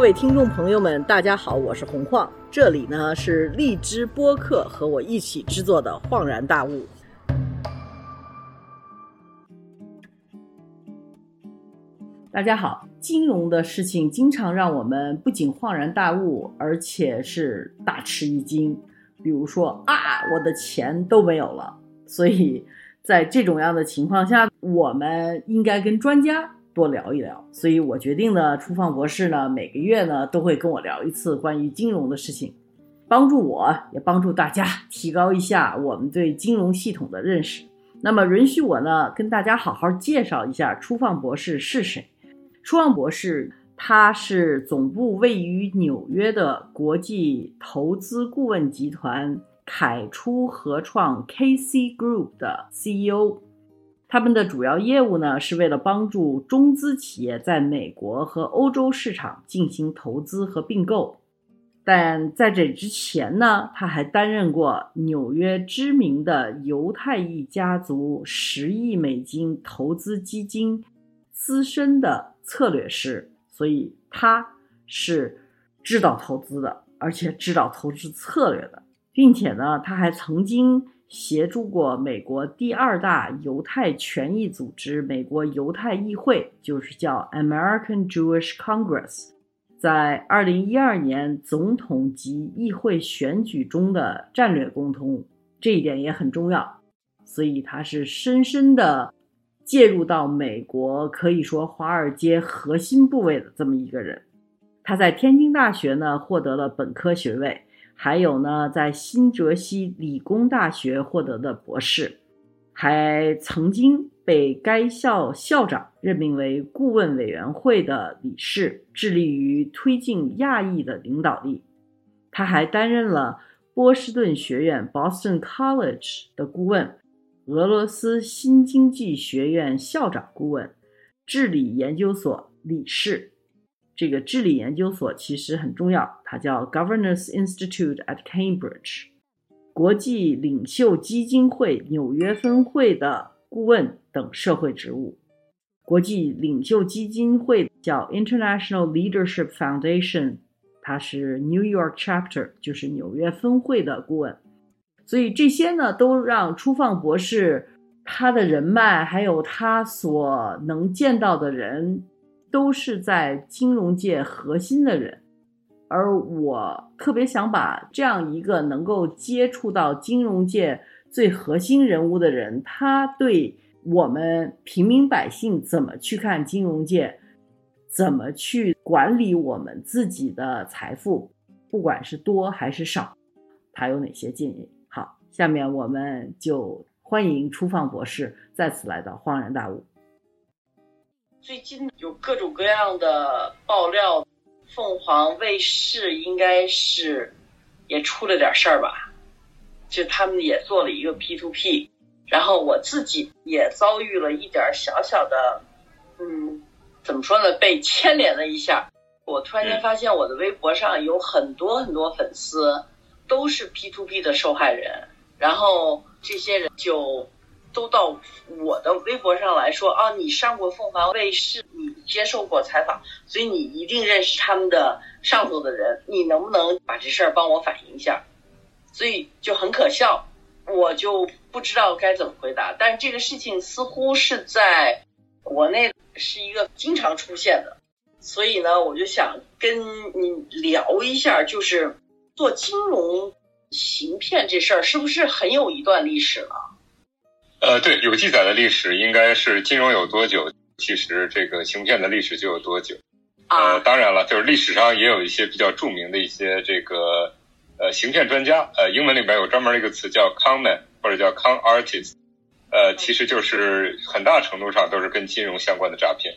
各位听众朋友们，大家好，我是洪晃，这里呢是荔枝播客和我一起制作的《恍然大悟》。大家好，金融的事情经常让我们不仅恍然大悟，而且是大吃一惊。比如说啊，我的钱都没有了。所以在这种样的情况下，我们应该跟专家。多聊一聊，所以我决定呢，初放博士呢每个月呢都会跟我聊一次关于金融的事情，帮助我也帮助大家提高一下我们对金融系统的认识。那么允许我呢跟大家好好介绍一下初放博士是谁。初放博士他是总部位于纽约的国际投资顾问集团凯初合创 KC Group 的 CEO。他们的主要业务呢，是为了帮助中资企业在美国和欧洲市场进行投资和并购。但在这之前呢，他还担任过纽约知名的犹太裔家族十亿美金投资基金资深的策略师，所以他是知道投资的，而且知道投资策略的，并且呢，他还曾经。协助过美国第二大犹太权益组织——美国犹太议会，就是叫 American Jewish Congress，在2012年总统及议会选举中的战略沟通，这一点也很重要。所以他是深深的介入到美国，可以说华尔街核心部位的这么一个人。他在天津大学呢获得了本科学位。还有呢，在新泽西理工大学获得的博士，还曾经被该校校长任命为顾问委员会的理事，致力于推进亚裔的领导力。他还担任了波士顿学院 （Boston College） 的顾问，俄罗斯新经济学院校长顾问，治理研究所理事。这个治理研究所其实很重要，它叫 Governance Institute at Cambridge，国际领袖基金会纽约分会的顾问等社会职务。国际领袖基金会叫 International Leadership Foundation，它是 New York Chapter，就是纽约分会的顾问。所以这些呢，都让初放博士他的人脉，还有他所能见到的人。都是在金融界核心的人，而我特别想把这样一个能够接触到金融界最核心人物的人，他对我们平民百姓怎么去看金融界，怎么去管理我们自己的财富，不管是多还是少，他有哪些建议？好，下面我们就欢迎初放博士再次来到恍然大悟。最近有各种各样的爆料，凤凰卫视应该是也出了点事儿吧？就他们也做了一个 P to P，然后我自己也遭遇了一点小小的，嗯，怎么说呢？被牵连了一下。我突然间发现我的微博上有很多很多粉丝都是 P to P 的受害人，然后这些人就。都到我的微博上来说啊，你上过凤凰卫视，你接受过采访，所以你一定认识他们的上头的人，你能不能把这事儿帮我反映一下？所以就很可笑，我就不知道该怎么回答。但是这个事情似乎是在国内是一个经常出现的，所以呢，我就想跟你聊一下，就是做金融行骗这事儿是不是很有一段历史了？呃，对，有记载的历史应该是金融有多久，其实这个行骗的历史就有多久。呃，当然了，就是历史上也有一些比较著名的一些这个呃行骗专家，呃，英文里边有专门一个词叫 con man 或者叫 con artist，呃，其实就是很大程度上都是跟金融相关的诈骗。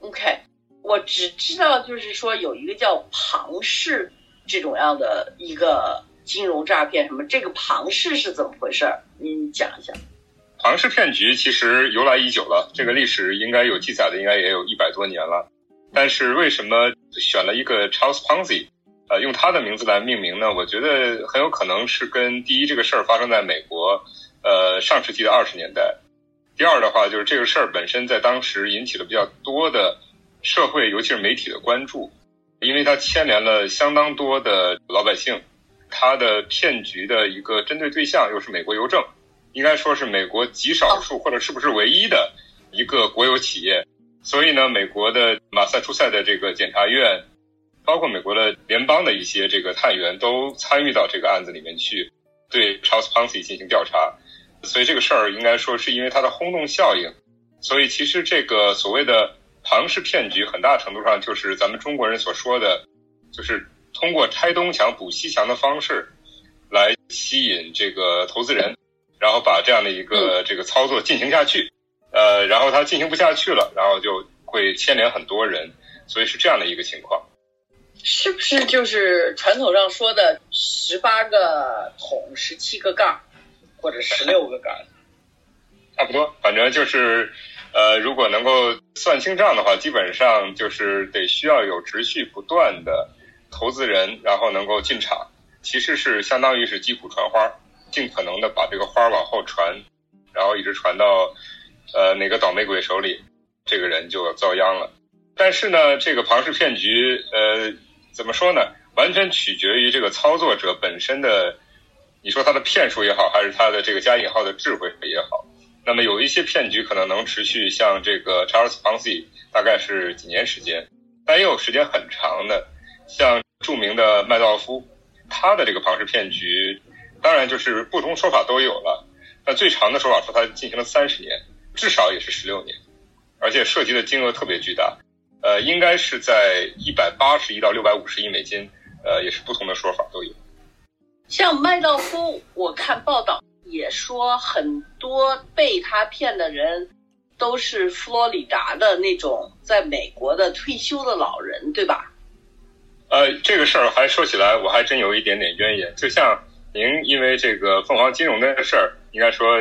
OK，我只知道就是说有一个叫庞氏这种样的一个金融诈骗，什么这个庞氏是怎么回事？你讲一下。庞氏骗局其实由来已久了，这个历史应该有记载的，应该也有一百多年了。但是为什么选了一个 Charles Ponzi，呃，用他的名字来命名呢？我觉得很有可能是跟第一这个事儿发生在美国，呃，上世纪的二十年代。第二的话就是这个事儿本身在当时引起了比较多的社会，尤其是媒体的关注。因为它牵连了相当多的老百姓，他的骗局的一个针对对象又是美国邮政，应该说是美国极少数或者是不是唯一的一个国有企业。所以呢，美国的马萨诸塞的这个检察院，包括美国的联邦的一些这个探员都参与到这个案子里面去，对 Charles Ponzi 进行调查。所以这个事儿应该说是因为它的轰动效应。所以其实这个所谓的庞氏骗局，很大程度上就是咱们中国人所说的，就是通过拆东墙补西墙的方式，来吸引这个投资人，然后把这样的一个这个操作进行下去。呃，然后它进行不下去了，然后就会牵连很多人，所以是这样的一个情况。是不是就是传统上说的十八个桶，十七个盖，或者十六个盖？差不多，反正就是，呃，如果能够算清账的话，基本上就是得需要有持续不断的投资人，然后能够进场，其实是相当于是击鼓传花，尽可能的把这个花往后传，然后一直传到。呃，哪个倒霉鬼手里，这个人就遭殃了。但是呢，这个庞氏骗局，呃，怎么说呢？完全取决于这个操作者本身的，你说他的骗术也好，还是他的这个加引号的智慧也好。那么有一些骗局可能能持续，像这个 Charles Ponzi 大概是几年时间，但也有时间很长的，像著名的麦道夫，他的这个庞氏骗局，当然就是不同说法都有了。那最长的说法说他进行了三十年。至少也是十六年，而且涉及的金额特别巨大，呃，应该是在一百八十亿到六百五十亿美金，呃，也是不同的说法都有。像麦道夫，我看报道也说，很多被他骗的人都是佛罗里达的那种在美国的退休的老人，对吧？呃，这个事儿还说起来，我还真有一点点渊源。就像您因为这个凤凰金融的事儿，应该说。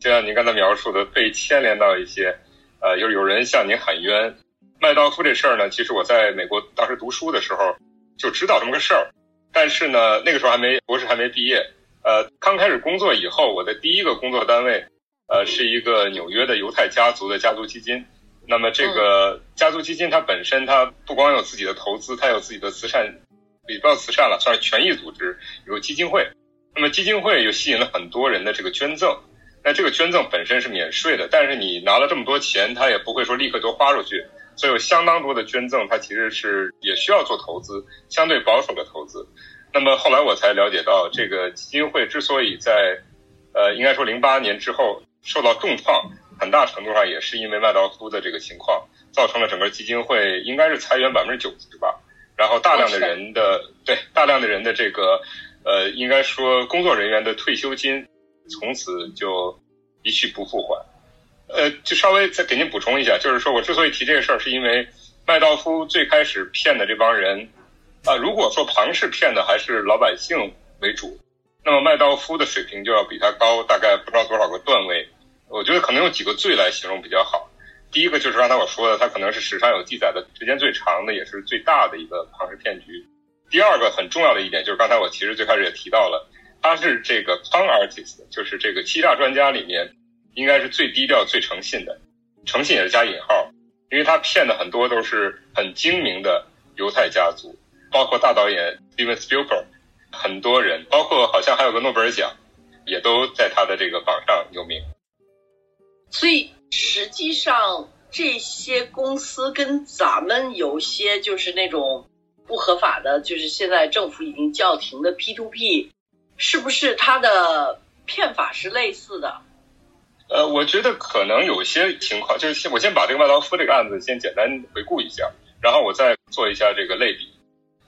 就像您刚才描述的，被牵连到一些，呃，有有人向您喊冤。麦道夫这事儿呢，其实我在美国当时读书的时候就知道这么个事儿，但是呢，那个时候还没博士还没毕业。呃，刚开始工作以后，我的第一个工作单位，呃，是一个纽约的犹太家族的家族基金。那么这个家族基金它本身它不光有自己的投资，它有自己的慈善，也不叫慈善了，算是权益组织，有基金会。那么基金会又吸引了很多人的这个捐赠。那这个捐赠本身是免税的，但是你拿了这么多钱，他也不会说立刻就花出去，所以有相当多的捐赠，它其实是也需要做投资，相对保守的投资。那么后来我才了解到，这个基金会之所以在，呃，应该说零八年之后受到重创，很大程度上也是因为麦道夫的这个情况，造成了整个基金会应该是裁员百分之九十吧，然后大量的人的对大量的人的这个，呃，应该说工作人员的退休金。从此就一去不复还，呃，就稍微再给您补充一下，就是说我之所以提这个事儿，是因为麦道夫最开始骗的这帮人，啊，如果说庞氏骗的还是老百姓为主，那么麦道夫的水平就要比他高大概不知道多少个段位。我觉得可能用几个罪来形容比较好。第一个就是刚才我说的，他可能是史上有记载的时间最长的，也是最大的一个庞氏骗局。第二个很重要的一点就是刚才我其实最开始也提到了。他是这个 con artist，就是这个欺诈专家里面，应该是最低调、最诚信的，诚信也是加引号，因为他骗的很多都是很精明的犹太家族，包括大导演 Steven Spielberg，很多人，包括好像还有个诺贝尔奖，也都在他的这个榜上有名。所以实际上这些公司跟咱们有些就是那种不合法的，就是现在政府已经叫停的 P to P。是不是他的骗法是类似的？呃，我觉得可能有些情况，就是先我先把这个麦道夫这个案子先简单回顾一下，然后我再做一下这个类比。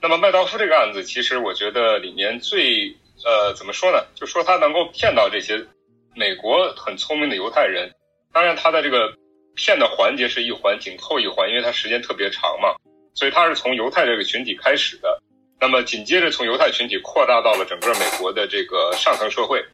那么麦道夫这个案子，其实我觉得里面最呃怎么说呢？就说他能够骗到这些美国很聪明的犹太人，当然他的这个骗的环节是一环紧扣一环，因为他时间特别长嘛，所以他是从犹太这个群体开始的。那么紧接着从犹太群体扩大到了整个美国的这个上层社会，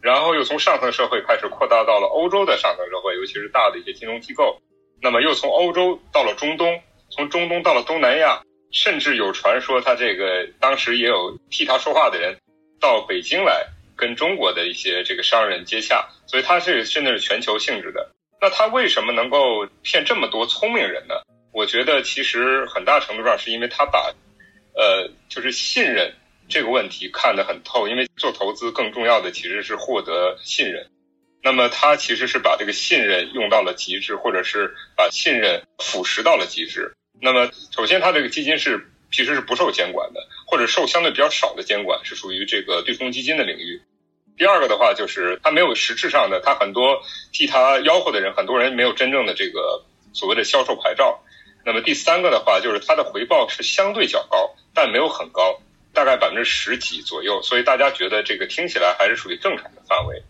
然后又从上层社会开始扩大到了欧洲的上层社会，尤其是大的一些金融机构。那么又从欧洲到了中东，从中东到了东南亚，甚至有传说他这个当时也有替他说话的人到北京来跟中国的一些这个商人接洽，所以他是真的是全球性质的。那他为什么能够骗这么多聪明人呢？我觉得其实很大程度上是因为他把呃，就是信任这个问题看得很透，因为做投资更重要的其实是获得信任。那么他其实是把这个信任用到了极致，或者是把信任腐蚀到了极致。那么首先，他这个基金是其实是不受监管的，或者受相对比较少的监管，是属于这个对冲基金的领域。第二个的话，就是他没有实质上的，他很多替他吆喝的人，很多人没有真正的这个所谓的销售牌照。那么第三个的话，就是它的回报是相对较高，但没有很高，大概百分之十几左右。所以大家觉得这个听起来还是属于正常的范围。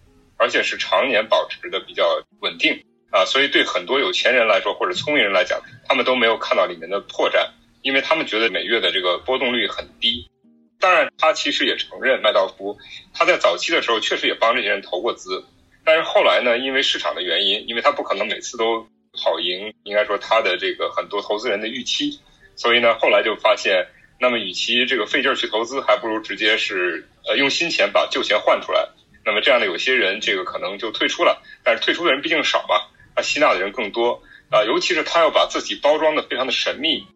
而且是常年保持的比较稳定啊，所以对很多有钱人来说或者聪明人来讲，他们都没有看到里面的破绽，因为他们觉得每月的这个波动率很低。当然，他其实也承认麦道夫他在早期的时候确实也帮这些人投过资，但是后来呢，因为市场的原因，因为他不可能每次都跑赢，应该说他的这个很多投资人的预期，所以呢，后来就发现，那么与其这个费劲儿去投资，还不如直接是呃用新钱把旧钱换出来。那么这样的有些人，这个可能就退出了，但是退出的人毕竟少嘛，他吸纳的人更多啊。尤其是他要把自己包装的非常的神秘。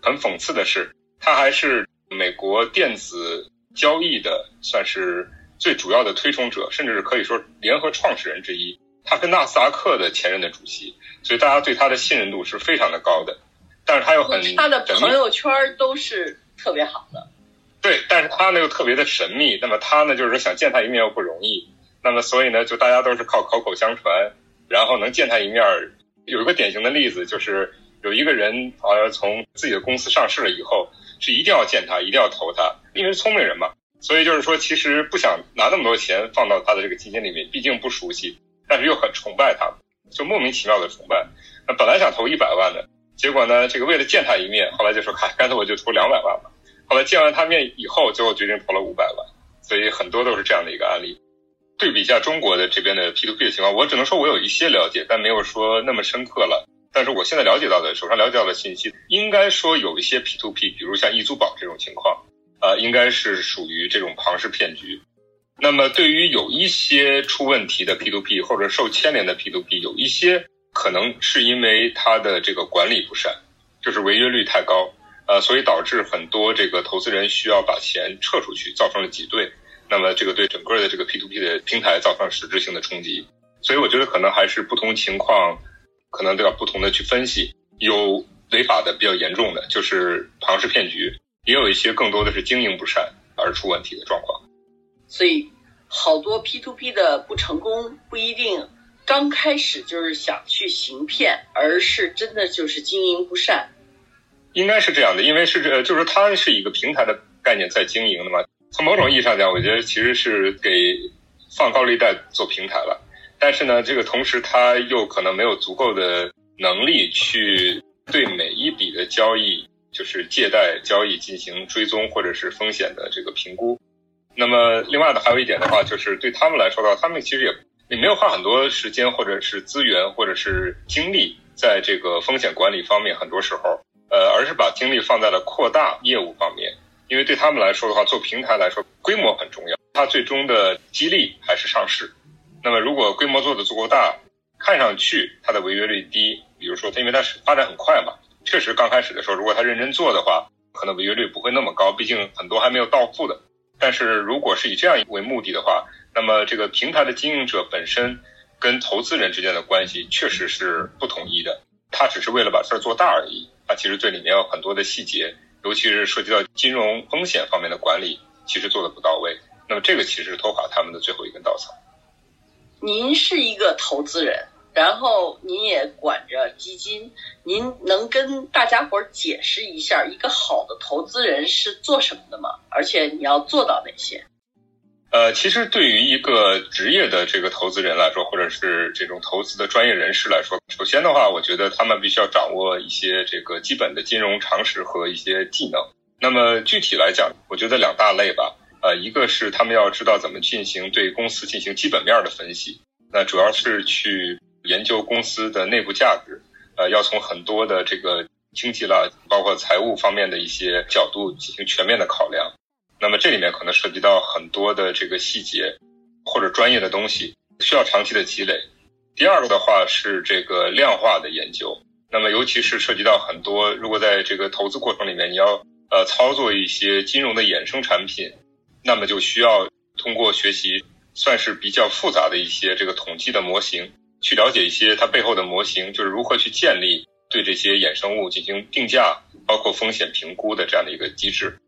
很讽刺的是，他还是美国电子交易的算是最主要的推崇者，甚至是可以说联合创始人之一。他是纳斯达克的前任的主席，所以大家对他的信任度是非常的高的。但是他又很他的朋友圈都是特别好的。对，但是他呢又特别的神秘，那么他呢就是说想见他一面又不容易，那么所以呢就大家都是靠口口相传，然后能见他一面。有一个典型的例子就是有一个人好像从自己的公司上市了以后，是一定要见他，一定要投他，因为聪明人嘛，所以就是说其实不想拿那么多钱放到他的这个基金里面，毕竟不熟悉，但是又很崇拜他，就莫名其妙的崇拜。那本来想投一百万的，结果呢这个为了见他一面，后来就说嗨，干脆我就投两百万吧。后来见完他面以后，最后决定投了五百万，所以很多都是这样的一个案例。对比一下中国的这边的 P to P 的情况，我只能说我有一些了解，但没有说那么深刻了。但是我现在了解到的，手上了解到的信息，应该说有一些 P to P，比如像易租宝这种情况，啊，应该是属于这种庞氏骗局。那么对于有一些出问题的 P to P 或者受牵连的 P to P，有一些可能是因为它的这个管理不善，就是违约率太高。呃，所以导致很多这个投资人需要把钱撤出去，造成了挤兑，那么这个对整个的这个 P to P 的平台造成实质性的冲击。所以我觉得可能还是不同情况，可能都要不同的去分析。有违法的比较严重的，就是庞氏骗局；也有一些更多的是经营不善而出问题的状况。所以好多 P to P 的不成功，不一定刚开始就是想去行骗，而是真的就是经营不善。应该是这样的，因为是这，就是它是一个平台的概念在经营的嘛。从某种意义上讲，我觉得其实是给放高利贷做平台了。但是呢，这个同时它又可能没有足够的能力去对每一笔的交易，就是借贷交易进行追踪或者是风险的这个评估。那么另外呢，还有一点的话，就是对他们来说的话，他们其实也也没有花很多时间或者是资源或者是精力在这个风险管理方面，很多时候。呃，而是把精力放在了扩大业务方面，因为对他们来说的话，做平台来说，规模很重要。它最终的激励还是上市。那么，如果规模做的足够大，看上去它的违约率低，比如说它因为它是发展很快嘛，确实刚开始的时候，如果它认真做的话，可能违约率不会那么高，毕竟很多还没有到付的。但是如果是以这样为目的的话，那么这个平台的经营者本身跟投资人之间的关系确实是不统一的，他只是为了把事儿做大而已。他其实这里面有很多的细节，尤其是涉及到金融风险方面的管理，其实做的不到位。那么这个其实是拖垮他们的最后一根稻草。您是一个投资人，然后您也管着基金，您能跟大家伙儿解释一下一个好的投资人是做什么的吗？而且你要做到哪些？呃，其实对于一个职业的这个投资人来说，或者是这种投资的专业人士来说，首先的话，我觉得他们必须要掌握一些这个基本的金融常识和一些技能。那么具体来讲，我觉得两大类吧。呃，一个是他们要知道怎么进行对公司进行基本面的分析，那主要是去研究公司的内部价值。呃，要从很多的这个经济啦，包括财务方面的一些角度进行全面的考量。那么这里面可能涉及到很多的这个细节或者专业的东西，需要长期的积累。第二个的话是这个量化的研究，那么尤其是涉及到很多，如果在这个投资过程里面，你要呃操作一些金融的衍生产品，那么就需要通过学习算是比较复杂的一些这个统计的模型，去了解一些它背后的模型，就是如何去建立对这些衍生物进行定价，包括风险评估的这样的一个机制。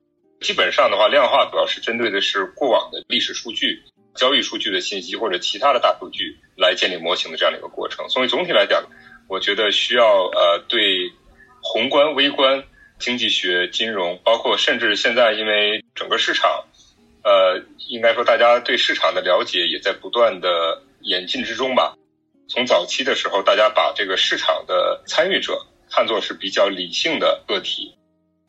基本上的话，量化主要是针对的是过往的历史数据、交易数据的信息或者其他的大数据来建立模型的这样的一个过程。所以总体来讲，我觉得需要呃对宏观、微观、经济学、金融，包括甚至现在因为整个市场，呃，应该说大家对市场的了解也在不断的演进之中吧。从早期的时候，大家把这个市场的参与者看作是比较理性的个体，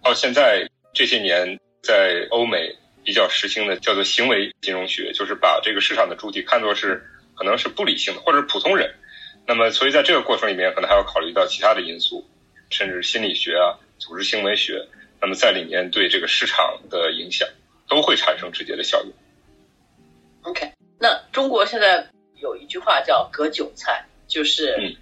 到现在这些年。在欧美比较实行的叫做行为金融学，就是把这个市场的主体看作是可能是不理性的或者是普通人。那么，所以在这个过程里面，可能还要考虑到其他的因素，甚至心理学啊、组织行为学。那么在里面对这个市场的影响都会产生直接的效应。OK，那中国现在有一句话叫“割韭菜”，就是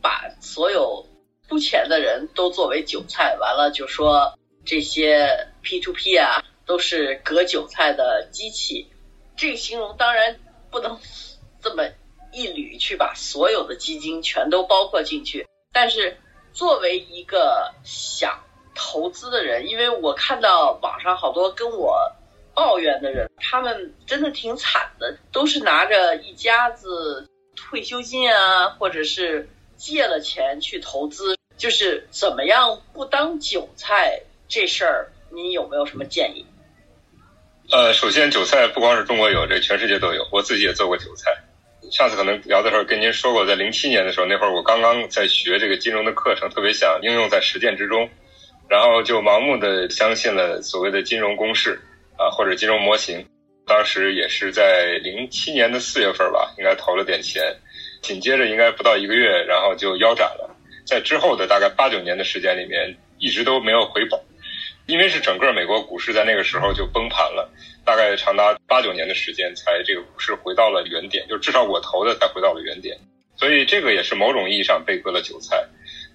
把所有出钱的人都作为韭菜，完了就说。这些 P to P 啊，都是割韭菜的机器。这个形容当然不能这么一捋去把所有的基金全都包括进去。但是作为一个想投资的人，因为我看到网上好多跟我抱怨的人，他们真的挺惨的，都是拿着一家子退休金啊，或者是借了钱去投资，就是怎么样不当韭菜。这事儿你有没有什么建议？呃，首先韭菜不光是中国有，这全世界都有。我自己也做过韭菜。上次可能聊的时候跟您说过，在零七年的时候，那会儿我刚刚在学这个金融的课程，特别想应用在实践之中，然后就盲目的相信了所谓的金融公式啊，或者金融模型。当时也是在零七年的四月份吧，应该投了点钱，紧接着应该不到一个月，然后就腰斩了。在之后的大概八九年的时间里面，一直都没有回本。因为是整个美国股市在那个时候就崩盘了，大概长达八九年的时间才这个股市回到了原点，就至少我投的才回到了原点，所以这个也是某种意义上被割了韭菜。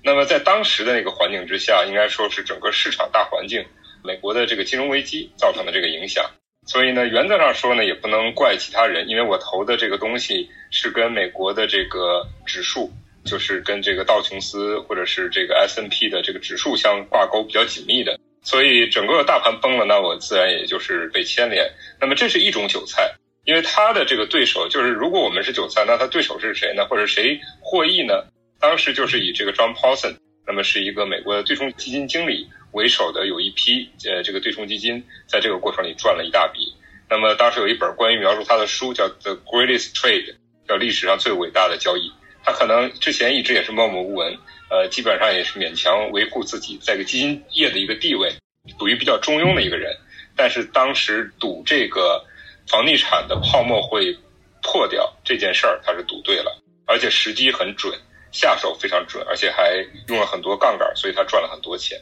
那么在当时的那个环境之下，应该说是整个市场大环境，美国的这个金融危机造成的这个影响。所以呢，原则上说呢，也不能怪其他人，因为我投的这个东西是跟美国的这个指数，就是跟这个道琼斯或者是这个 S N P 的这个指数相挂钩比较紧密的。所以整个大盘崩了，那我自然也就是被牵连。那么这是一种韭菜，因为他的这个对手就是，如果我们是韭菜，那他对手是谁呢？或者谁获益呢？当时就是以这个 John Paulson，那么是一个美国的对冲基金经理为首的，有一批呃这个对冲基金在这个过程里赚了一大笔。那么当时有一本关于描述他的书叫《The Greatest Trade》，叫历史上最伟大的交易。他可能之前一直也是默默无闻。呃，基本上也是勉强维护自己在个基金业的一个地位，属于比较中庸的一个人。但是当时赌这个房地产的泡沫会破掉这件事儿，他是赌对了，而且时机很准，下手非常准，而且还用了很多杠杆，所以他赚了很多钱。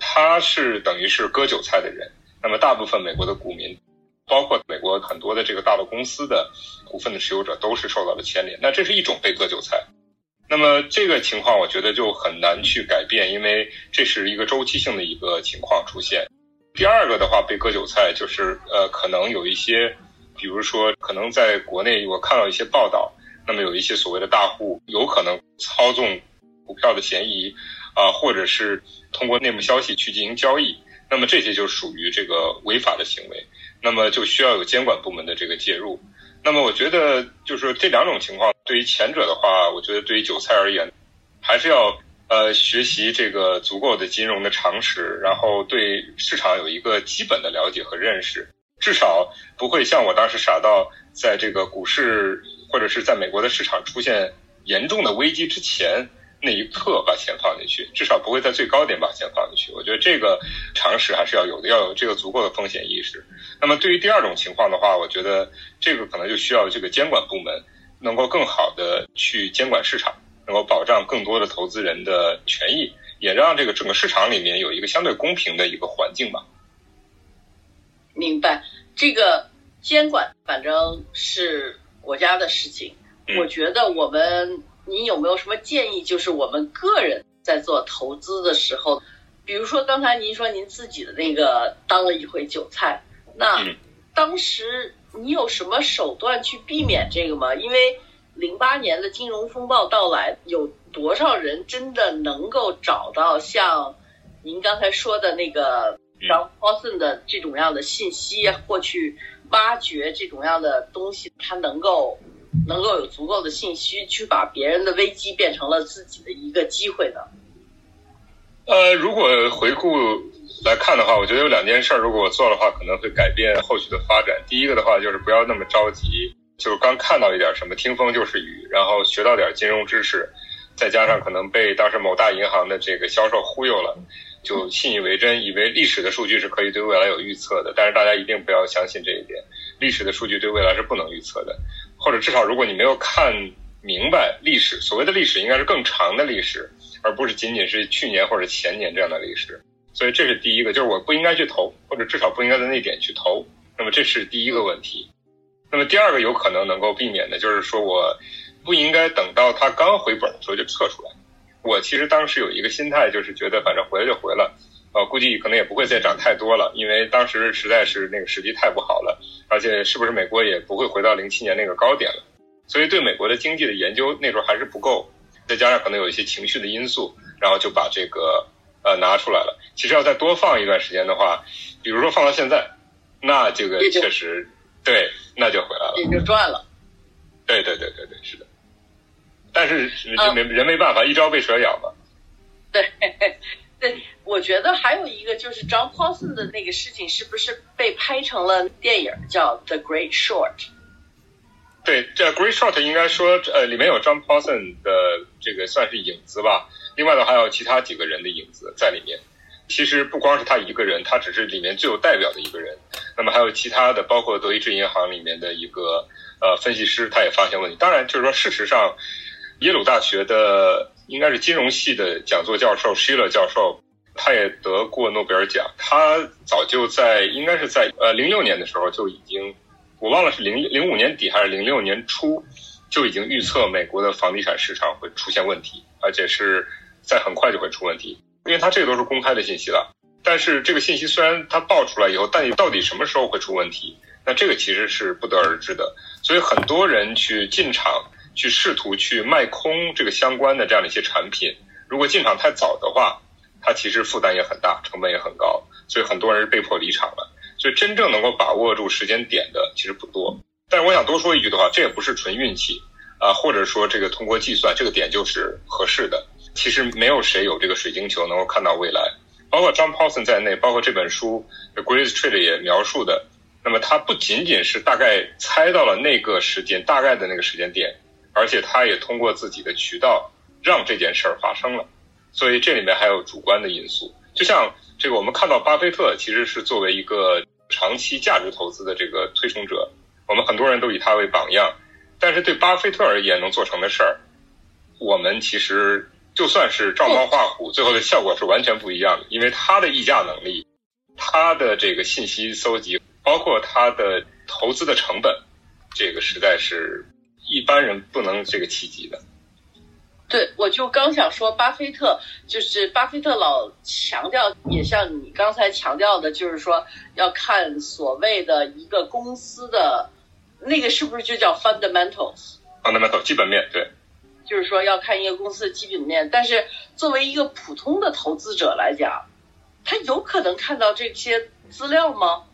他是等于是割韭菜的人。那么大部分美国的股民，包括美国很多的这个大的公司的股份的持有者，都是受到了牵连。那这是一种被割韭菜。那么这个情况，我觉得就很难去改变，因为这是一个周期性的一个情况出现。第二个的话，被割韭菜就是呃，可能有一些，比如说，可能在国内我看到一些报道，那么有一些所谓的大户有可能操纵股票的嫌疑啊，或者是通过内幕消息去进行交易，那么这些就属于这个违法的行为，那么就需要有监管部门的这个介入。那么我觉得，就是这两种情况，对于前者的话，我觉得对于韭菜而言，还是要呃学习这个足够的金融的常识，然后对市场有一个基本的了解和认识，至少不会像我当时傻到在这个股市或者是在美国的市场出现严重的危机之前。那一刻把钱放进去，至少不会在最高点把钱放进去。我觉得这个常识还是要有的，要有这个足够的风险意识。那么对于第二种情况的话，我觉得这个可能就需要这个监管部门能够更好的去监管市场，能够保障更多的投资人的权益，也让这个整个市场里面有一个相对公平的一个环境吧。明白，这个监管反正是国家的事情。我觉得我们。你有没有什么建议？就是我们个人在做投资的时候，比如说刚才您说您自己的那个当了一回韭菜，那当时你有什么手段去避免这个吗？因为零八年的金融风暴到来，有多少人真的能够找到像您刚才说的那个 John Paulson 的这种样的信息，或去挖掘这种样的东西，他能够能够有足够的信息去把别人的危机变成了自己的一个机会呢？呃，如果回顾来看的话，我觉得有两件事，如果我做的话，可能会改变后续的发展。第一个的话，就是不要那么着急。就是刚看到一点什么，听风就是雨，然后学到点金融知识，再加上可能被当时某大银行的这个销售忽悠了，就信以为真，以为历史的数据是可以对未来有预测的。但是大家一定不要相信这一点，历史的数据对未来是不能预测的，或者至少如果你没有看明白历史，所谓的历史应该是更长的历史，而不是仅仅是去年或者前年这样的历史。所以这是第一个，就是我不应该去投，或者至少不应该在那点去投。那么这是第一个问题。那么第二个有可能能够避免的，就是说我不应该等到它刚回本的时候就撤出来。我其实当时有一个心态，就是觉得反正回来就回了，呃，估计可能也不会再涨太多了，因为当时实在是那个时机太不好了，而且是不是美国也不会回到零七年那个高点了，所以对美国的经济的研究那时候还是不够，再加上可能有一些情绪的因素，然后就把这个呃拿出来了。其实要再多放一段时间的话，比如说放到现在，那这个确实。对，那就回来了，也就赚了。对对对对对，是的。但是人没人没办法，一朝被蛇咬嘛。对对，我觉得还有一个就是 John Paulson 的那个事情，是不是被拍成了电影叫《The Great Short》？对，这《Great Short》应该说，呃，里面有 John Paulson 的这个算是影子吧。另外的还有其他几个人的影子在里面。其实不光是他一个人，他只是里面最有代表的一个人。那么还有其他的，包括德意志银行里面的一个呃分析师，他也发现问题。当然，就是说事实上，耶鲁大学的应该是金融系的讲座教授 Shiller 教授，他也得过诺贝尔奖。他早就在应该是在呃零六年的时候就已经，我忘了是零零五年底还是零六年初，就已经预测美国的房地产市场会出现问题，而且是在很快就会出问题。因为它这个都是公开的信息了，但是这个信息虽然它爆出来以后，但到底什么时候会出问题？那这个其实是不得而知的。所以很多人去进场，去试图去卖空这个相关的这样的一些产品。如果进场太早的话，它其实负担也很大，成本也很高，所以很多人是被迫离场了。所以真正能够把握住时间点的其实不多。但是我想多说一句的话，这也不是纯运气啊，或者说这个通过计算这个点就是合适的。其实没有谁有这个水晶球能够看到未来，包括 John Paulson 在内，包括这本书《The Great Trade》也描述的。那么他不仅仅是大概猜到了那个时间，大概的那个时间点，而且他也通过自己的渠道让这件事儿发生了。所以这里面还有主观的因素。就像这个，我们看到巴菲特其实是作为一个长期价值投资的这个推崇者，我们很多人都以他为榜样。但是对巴菲特而言，能做成的事儿，我们其实。就算是照猫画虎，最后的效果是完全不一样的。因为他的议价能力，他的这个信息搜集，包括他的投资的成本，这个实在是一般人不能这个企及的。对，我就刚想说，巴菲特就是巴菲特老强调，也像你刚才强调的，就是说要看所谓的一个公司的那个是不是就叫 fundamentals？fundamental 基本面，对。就是说要看一个公司的基本面，但是作为一个普通的投资者来讲，他有可能看到这些资料吗？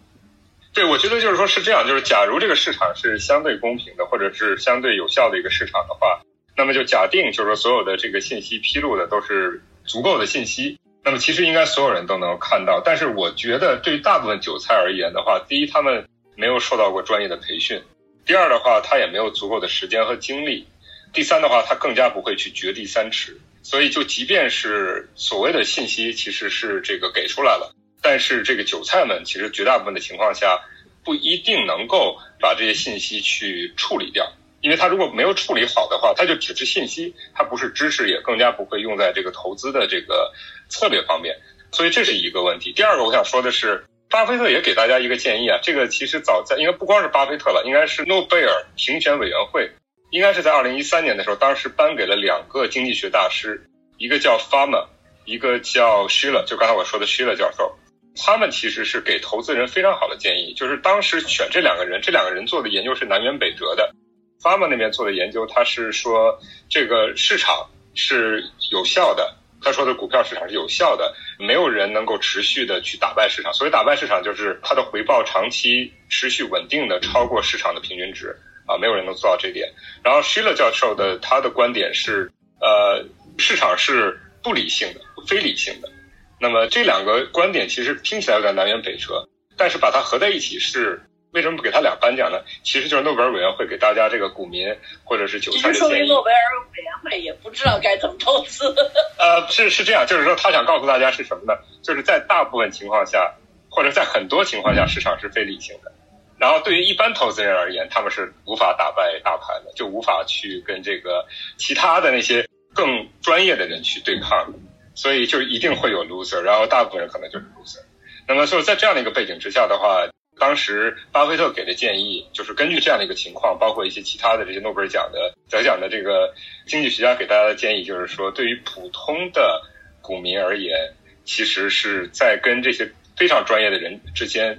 对，我觉得就是说是这样，就是假如这个市场是相对公平的，或者是相对有效的一个市场的话，那么就假定就是说所有的这个信息披露的都是足够的信息，那么其实应该所有人都能够看到。但是我觉得对于大部分韭菜而言的话，第一他们没有受到过专业的培训，第二的话他也没有足够的时间和精力。第三的话，他更加不会去掘地三尺，所以就即便是所谓的信息其实是这个给出来了，但是这个韭菜们其实绝大部分的情况下不一定能够把这些信息去处理掉，因为他如果没有处理好的话，他就只是信息，他不是知识，也更加不会用在这个投资的这个策略方面，所以这是一个问题。第二个我想说的是，巴菲特也给大家一个建议啊，这个其实早在应该不光是巴菲特了，应该是诺贝尔评选委员会。应该是在二零一三年的时候，当时颁给了两个经济学大师，一个叫 Farmer，一个叫 Shiller，就刚才我说的 Shiller 教授，他们其实是给投资人非常好的建议。就是当时选这两个人，这两个人做的研究是南辕北辙的。Pharma 那边做的研究，他是说这个市场是有效的。他说的股票市场是有效的，没有人能够持续的去打败市场。所以打败市场就是它的回报长期持续稳定的超过市场的平均值啊，没有人能做到这点。然后 Shiller 教授的他的观点是，呃，市场是不理性的、非理性的。那么这两个观点其实听起来有点南辕北辙，但是把它合在一起是。为什么不给他俩颁奖呢？其实就是诺贝尔委员会给大家这个股民或者是韭菜的建议。说明诺贝尔委员会也不知道该怎么投资。呃，是是这样，就是说他想告诉大家是什么呢？就是在大部分情况下，或者在很多情况下，市场是非理性的。然后对于一般投资人而言，他们是无法打败大盘的，就无法去跟这个其他的那些更专业的人去对抗的。所以就一定会有 loser，然后大部分人可能就是 loser。那么就在这样的一个背景之下的话。当时巴菲特给的建议就是根据这样的一个情况，包括一些其他的这些诺贝尔奖的得奖的这个经济学家给大家的建议，就是说对于普通的股民而言，其实是在跟这些非常专业的人之间，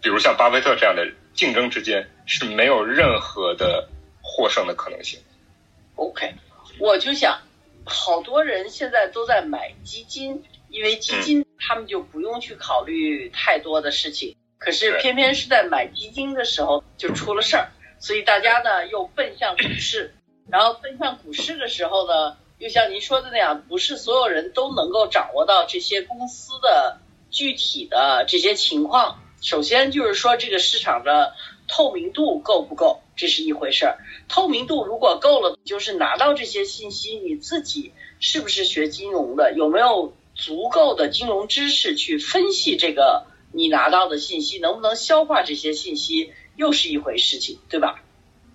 比如像巴菲特这样的竞争之间是没有任何的获胜的可能性。OK，我就想，好多人现在都在买基金，因为基金他们就不用去考虑太多的事情。可是偏偏是在买基金的时候就出了事儿，所以大家呢又奔向股市，然后奔向股市的时候呢，又像您说的那样，不是所有人都能够掌握到这些公司的具体的这些情况。首先就是说这个市场的透明度够不够，这是一回事儿。透明度如果够了，就是拿到这些信息，你自己是不是学金融的，有没有足够的金融知识去分析这个。你拿到的信息能不能消化这些信息，又是一回事情，对吧？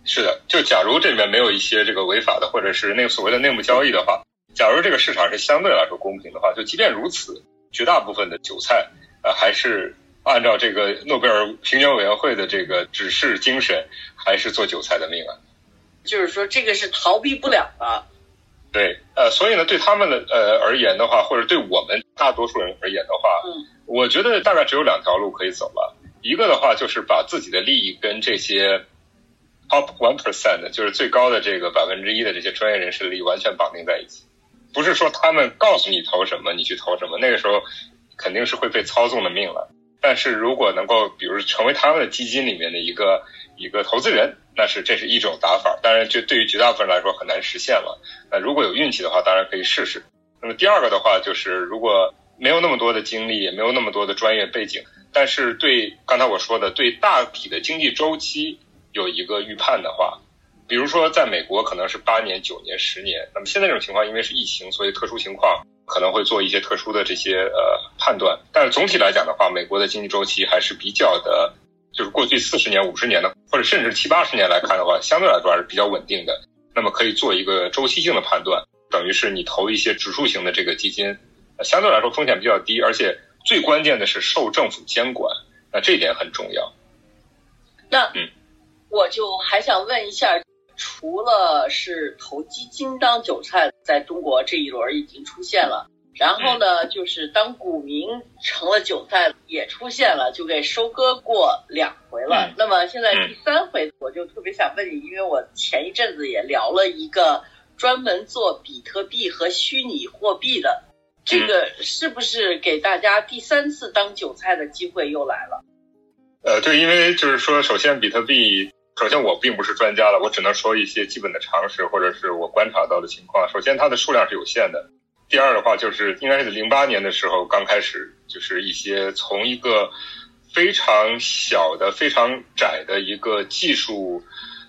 是的，就假如这里面没有一些这个违法的，或者是那个所谓的内幕交易的话，假如这个市场是相对来说公平的话，就即便如此，绝大部分的韭菜，呃，还是按照这个诺贝尔评选委员会的这个指示精神，还是做韭菜的命啊。就是说，这个是逃避不了的。对，呃，所以呢，对他们的呃而言的话，或者对我们大多数人而言的话，嗯，我觉得大概只有两条路可以走了。一个的话就是把自己的利益跟这些 top one percent，就是最高的这个百分之一的这些专业人士的利益完全绑定在一起。不是说他们告诉你投什么，你去投什么，那个时候肯定是会被操纵的命了。但是如果能够，比如成为他们的基金里面的一个一个投资人。那是这是一种打法，当然就对于绝大部分人来说很难实现了。那如果有运气的话，当然可以试试。那么第二个的话，就是如果没有那么多的精力，也没有那么多的专业背景，但是对刚才我说的对大体的经济周期有一个预判的话，比如说在美国可能是八年、九年、十年。那么现在这种情况，因为是疫情，所以特殊情况可能会做一些特殊的这些呃判断。但是总体来讲的话，美国的经济周期还是比较的。就是过去四十年、五十年的，或者甚至七八十年来看的话，相对来说还是比较稳定的。那么可以做一个周期性的判断，等于是你投一些指数型的这个基金，相对来说风险比较低，而且最关键的是受政府监管，那这一点很重要。那嗯，我就还想问一下，除了是投基金当韭菜，在中国这一轮已经出现了。然后呢，就是当股民成了韭菜也出现了，就给收割过两回了。那么现在第三回，我就特别想问你，因为我前一阵子也聊了一个专门做比特币和虚拟货币的，这个是不是给大家第三次当韭菜的机会又来了？呃，对，因为就是说，首先比特币，首先我并不是专家了，我只能说一些基本的常识或者是我观察到的情况。首先，它的数量是有限的。第二的话，就是应该是零八年的时候刚开始，就是一些从一个非常小的、非常窄的一个技术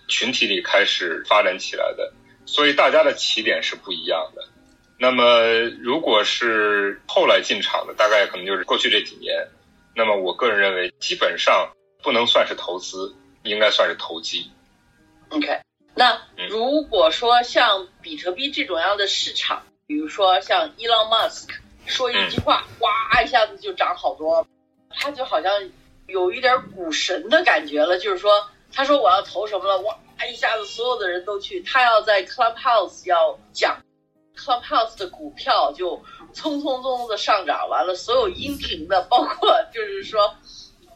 群体里开始发展起来的，所以大家的起点是不一样的。那么，如果是后来进场的，大概可能就是过去这几年。那么，我个人认为，基本上不能算是投资，应该算是投机。OK，那如果说像比特币这种样的市场，比如说像伊朗马斯克说一句话，哇一下子就涨好多，他就好像有一点股神的感觉了。就是说，他说我要投什么了，哇一下子所有的人都去。他要在 Clubhouse 要讲 Clubhouse 的股票就匆匆匆匆的上涨，完了所有音频的，包括就是说，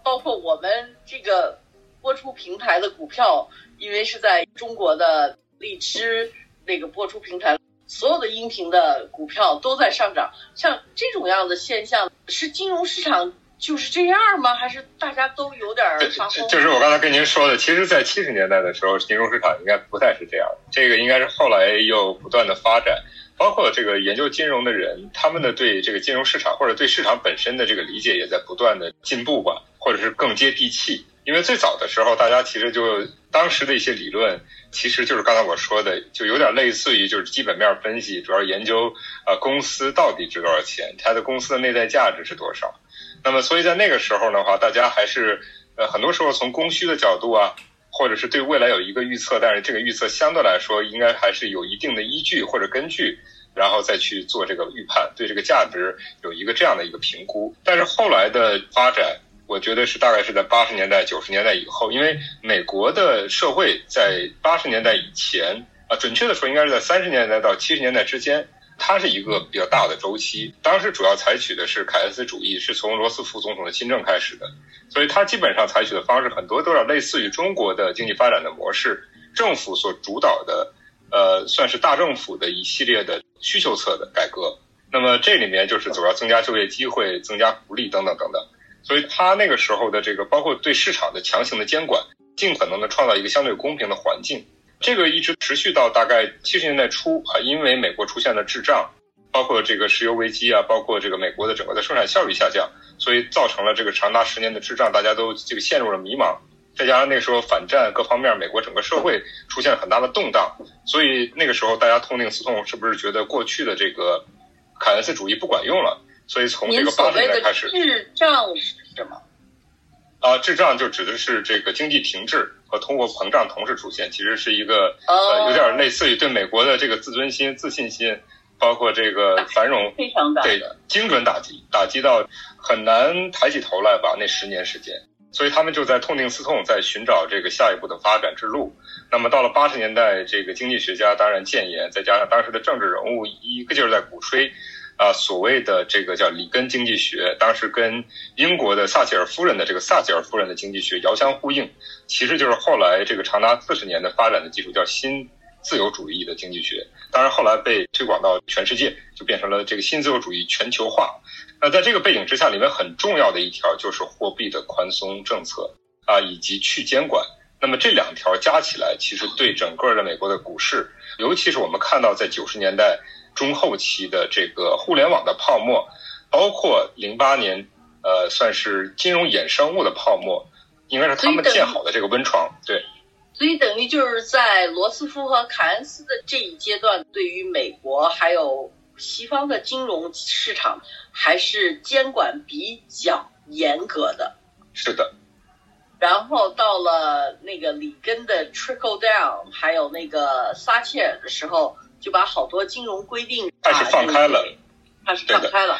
包括我们这个播出平台的股票，因为是在中国的荔枝那个播出平台，所有的音频的股票都在上涨。像这种样的现象，是金融市场。就是这样吗？还是大家都有点发疯？就是我刚才跟您说的，其实，在七十年代的时候，金融市场应该不再是这样。这个应该是后来又不断的发展，包括这个研究金融的人，他们的对这个金融市场或者对市场本身的这个理解也在不断的进步吧，或者是更接地气。因为最早的时候，大家其实就当时的一些理论，其实就是刚才我说的，就有点类似于就是基本面分析，主要研究呃公司到底值多少钱，它的公司的内在价值是多少。那么，所以在那个时候的话，大家还是呃很多时候从供需的角度啊，或者是对未来有一个预测，但是这个预测相对来说应该还是有一定的依据或者根据，然后再去做这个预判，对这个价值有一个这样的一个评估。但是后来的发展。我觉得是大概是在八十年代、九十年代以后，因为美国的社会在八十年代以前啊，准确的说应该是在三十年代到七十年代之间，它是一个比较大的周期。当时主要采取的是凯恩斯主义，是从罗斯福总统的新政开始的，所以它基本上采取的方式很多都是类似于中国的经济发展的模式，政府所主导的，呃，算是大政府的一系列的需求侧的改革。那么这里面就是主要增加就业机会、增加福利等等等等。所以他那个时候的这个，包括对市场的强行的监管，尽可能的创造一个相对公平的环境，这个一直持续到大概七十年代初啊，因为美国出现了滞胀，包括这个石油危机啊，包括这个美国的整个的生产效率下降，所以造成了这个长达十年的滞胀，大家都这个陷入了迷茫，再加上那个时候反战各方面，美国整个社会出现了很大的动荡，所以那个时候大家痛定思痛，是不是觉得过去的这个凯恩斯主义不管用了？所以从这个八十年代开始，滞胀是什么？啊，滞胀就指的是这个经济停滞和通货膨胀同时出现，其实是一个呃有点类似于对美国的这个自尊心、自信心，包括这个繁荣非常大对精准打击，打击到很难抬起头来吧？那十年时间，所以他们就在痛定思痛，在寻找这个下一步的发展之路。那么到了八十年代，这个经济学家当然建言，再加上当时的政治人物一个劲儿在鼓吹。啊，所谓的这个叫里根经济学，当时跟英国的撒切尔夫人的这个撒切尔夫人的经济学遥相呼应，其实就是后来这个长达四十年的发展的技术，叫新自由主义的经济学。当然后来被推广到全世界，就变成了这个新自由主义全球化。那在这个背景之下，里面很重要的一条就是货币的宽松政策啊，以及去监管。那么这两条加起来，其实对整个的美国的股市，尤其是我们看到在九十年代。中后期的这个互联网的泡沫，包括零八年，呃，算是金融衍生物的泡沫，应该是他们建好的这个温床。对，所以等于就是在罗斯福和凯恩斯的这一阶段，对于美国还有西方的金融市场，还是监管比较严格的。是的。然后到了那个里根的 trickle down，还有那个撒切尔的时候。就把好多金融规定开始放开了，开始放开了。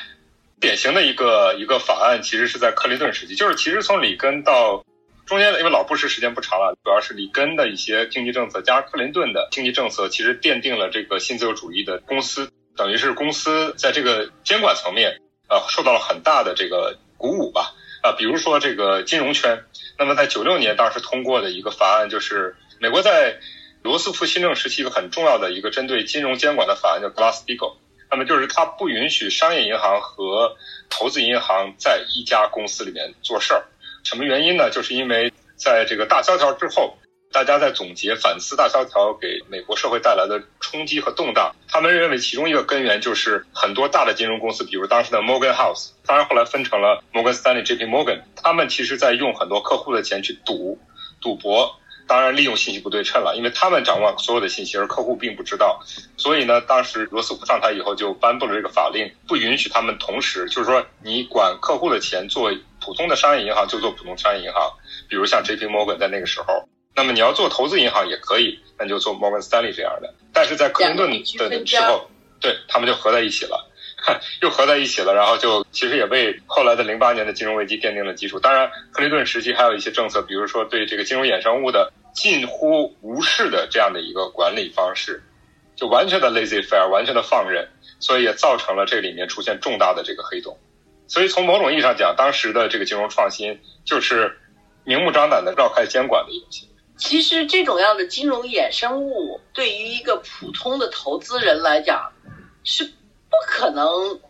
典型的一个一个法案，其实是在克林顿时期，就是其实从里根到中间的，因为老布什时间不长了，主要是里根的一些经济政策加上克林顿的经济政策，其实奠定了这个新自由主义的公司，等于是公司在这个监管层面，呃，受到了很大的这个鼓舞吧。啊，比如说这个金融圈，那么在九六年当时通过的一个法案，就是美国在。罗斯福新政时期一个很重要的一个针对金融监管的法案叫 Glass-Steagall，那么就是它不允许商业银行和投资银行在一家公司里面做事儿。什么原因呢？就是因为在这个大萧条之后，大家在总结反思大萧条给美国社会带来的冲击和动荡。他们认为其中一个根源就是很多大的金融公司，比如当时的 Morgan House，当然后来分成了 Morgan Stanley、J.P. Morgan，他们其实在用很多客户的钱去赌赌博。当然，利用信息不对称了，因为他们掌握所有的信息，而客户并不知道。所以呢，当时罗斯福上台以后就颁布了这个法令，不允许他们同时，就是说你管客户的钱做普通的商业银行就做普通商业银行，比如像 J.P. Morgan 在那个时候。那么你要做投资银行也可以，那就做 Morgan Stanley 这样的。但是在克林顿的时候，对他们就合在一起了。又合在一起了，然后就其实也为后来的零八年的金融危机奠定了基础。当然，克林顿时期还有一些政策，比如说对这个金融衍生物的近乎无视的这样的一个管理方式，就完全的 lazy faire，完全的放任，所以也造成了这里面出现重大的这个黑洞。所以从某种意义上讲，当时的这个金融创新就是明目张胆的绕开监管的一种行为。其实这种样的金融衍生物，对于一个普通的投资人来讲，是不可能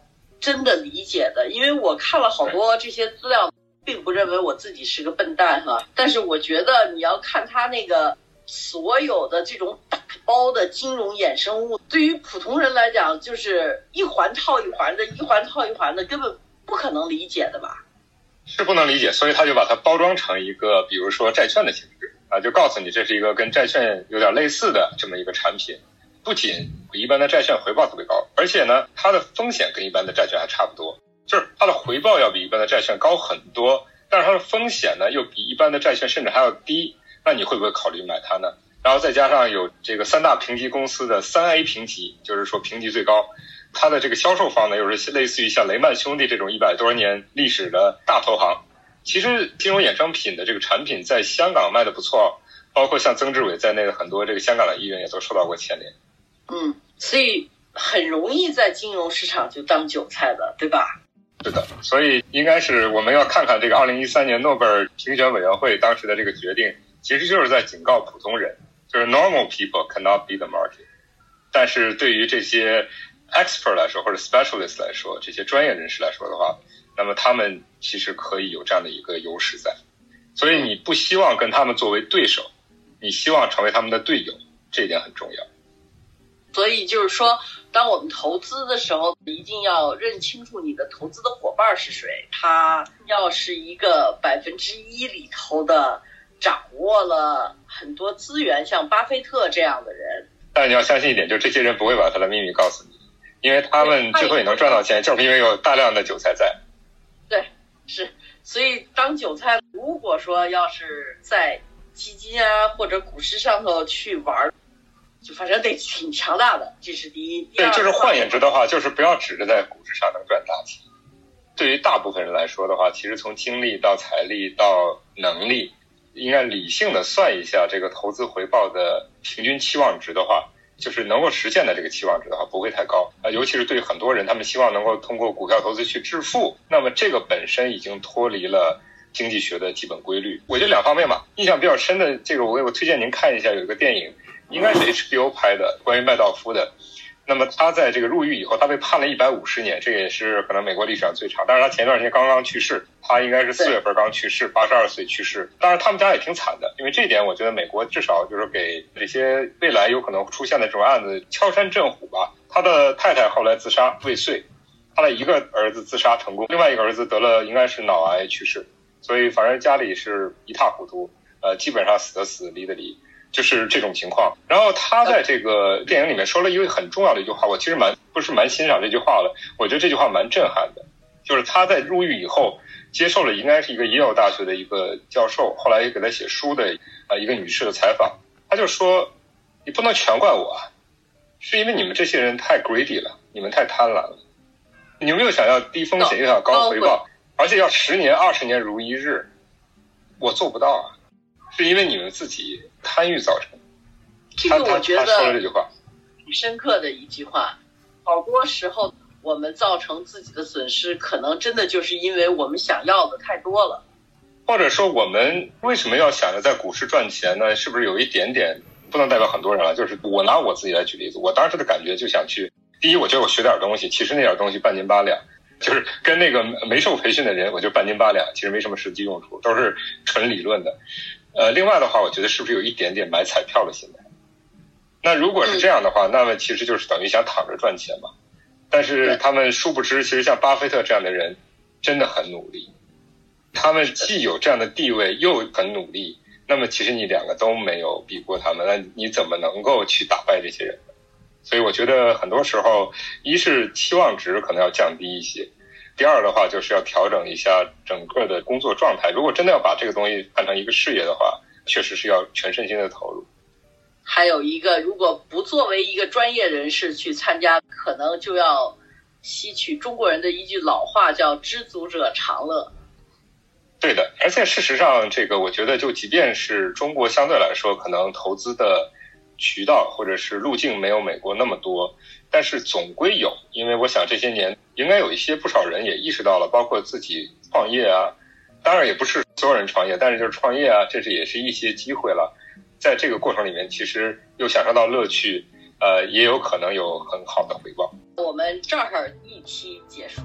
真的理解的。因为我看了好多这些资料，并不认为我自己是个笨蛋哈。但是我觉得你要看他那个所有的这种打包的金融衍生物，对于普通人来讲，就是一环套一环的，一环套一环的，根本不可能理解的吧？是不能理解，所以他就把它包装成一个，比如说债券的形式。啊，就告诉你这是一个跟债券有点类似的这么一个产品，不仅比一般的债券回报特别高，而且呢，它的风险跟一般的债券还差不多，就是它的回报要比一般的债券高很多，但是它的风险呢又比一般的债券甚至还要低，那你会不会考虑买它呢？然后再加上有这个三大评级公司的三 A 评级，就是说评级最高，它的这个销售方呢又是类似于像雷曼兄弟这种一百多年历史的大投行。其实金融衍生品的这个产品在香港卖的不错，包括像曾志伟在内的很多这个香港的艺人也都受到过牵连。嗯，所以很容易在金融市场就当韭菜的，对吧？是的，所以应该是我们要看看这个二零一三年诺贝尔评选委员会当时的这个决定，其实就是在警告普通人，就是 normal people cannot be the market。但是对于这些 expert 来说或者 specialist 来说，这些专业人士来说的话。那么他们其实可以有这样的一个优势在，所以你不希望跟他们作为对手，你希望成为他们的队友，这一点很重要。所以就是说，当我们投资的时候，一定要认清楚你的投资的伙伴是谁，他要是一个百分之一里头的掌握了很多资源，像巴菲特这样的人。但你要相信一点，就是这些人不会把他的秘密告诉你，因为他们之所以能赚到钱，就是因为有大量的韭菜在。对，是，所以当韭菜，如果说要是在基金啊或者股市上头去玩，就反正得挺强大的，这是第一。对，就是换言之的话，就是不要指着在股市上能赚大钱。对于大部分人来说的话，其实从精力到财力到能力，应该理性的算一下这个投资回报的平均期望值的话。就是能够实现的这个期望值的话，不会太高啊。尤其是对很多人，他们希望能够通过股票投资去致富，那么这个本身已经脱离了经济学的基本规律。我觉得两方面吧，印象比较深的这个，我我推荐您看一下，有一个电影，应该是 HBO 拍的，关于麦道夫的。那么他在这个入狱以后，他被判了一百五十年，这也是可能美国历史上最长。但是他前段时间刚刚去世，他应该是四月份刚去世，八十二岁去世。当然他们家也挺惨的，因为这一点我觉得美国至少就是给这些未来有可能出现的这种案子敲山震虎吧。他的太太后来自杀未遂，他的一个儿子自杀成功，另外一个儿子得了应该是脑癌去世，所以反正家里是一塌糊涂，呃，基本上死的死，离的离。就是这种情况，然后他在这个电影里面说了一个很重要的一句话，我其实蛮不是蛮欣赏这句话的，我觉得这句话蛮震撼的，就是他在入狱以后接受了应该是一个耶鲁大学的一个教授，后来也给他写书的啊一个女士的采访，他就说你不能全怪我，是因为你们这些人太 greedy 了，你们太贪婪了，你们又想要低风险又想高回报，而且要十年二十年如一日，我做不到啊。是因为你们自己贪欲造成。这个我觉得说了这句话，挺深刻的一句话。好多时候我们造成自己的损失，可能真的就是因为我们想要的太多了。或者说，我们为什么要想着在股市赚钱呢？是不是有一点点不能代表很多人了？就是我拿我自己来举例子，我当时的感觉就想去。第一，我觉得我学点东西，其实那点东西半斤八两，就是跟那个没受培训的人，我就半斤八两，其实没什么实际用处，都是纯理论的。呃，另外的话，我觉得是不是有一点点买彩票的心态？那如果是这样的话，那么其实就是等于想躺着赚钱嘛。但是他们殊不知，其实像巴菲特这样的人真的很努力，他们既有这样的地位，又很努力。那么其实你两个都没有比过他们，那你怎么能够去打败这些人？所以我觉得很多时候，一是期望值可能要降低一些。第二的话，就是要调整一下整个的工作状态。如果真的要把这个东西看成一个事业的话，确实是要全身心的投入。还有一个，如果不作为一个专业人士去参加，可能就要吸取中国人的一句老话，叫“知足者常乐”。对的，而且事实上，这个我觉得，就即便是中国相对来说可能投资的渠道或者是路径没有美国那么多，但是总归有，因为我想这些年应该有一些不少人也意识到了，包括自己创业啊，当然也不是所有人创业，但是就是创业啊，这是也是一些机会了，在这个过程里面，其实又享受到乐趣，呃，也有可能有很好的回报。我们这儿一期结束。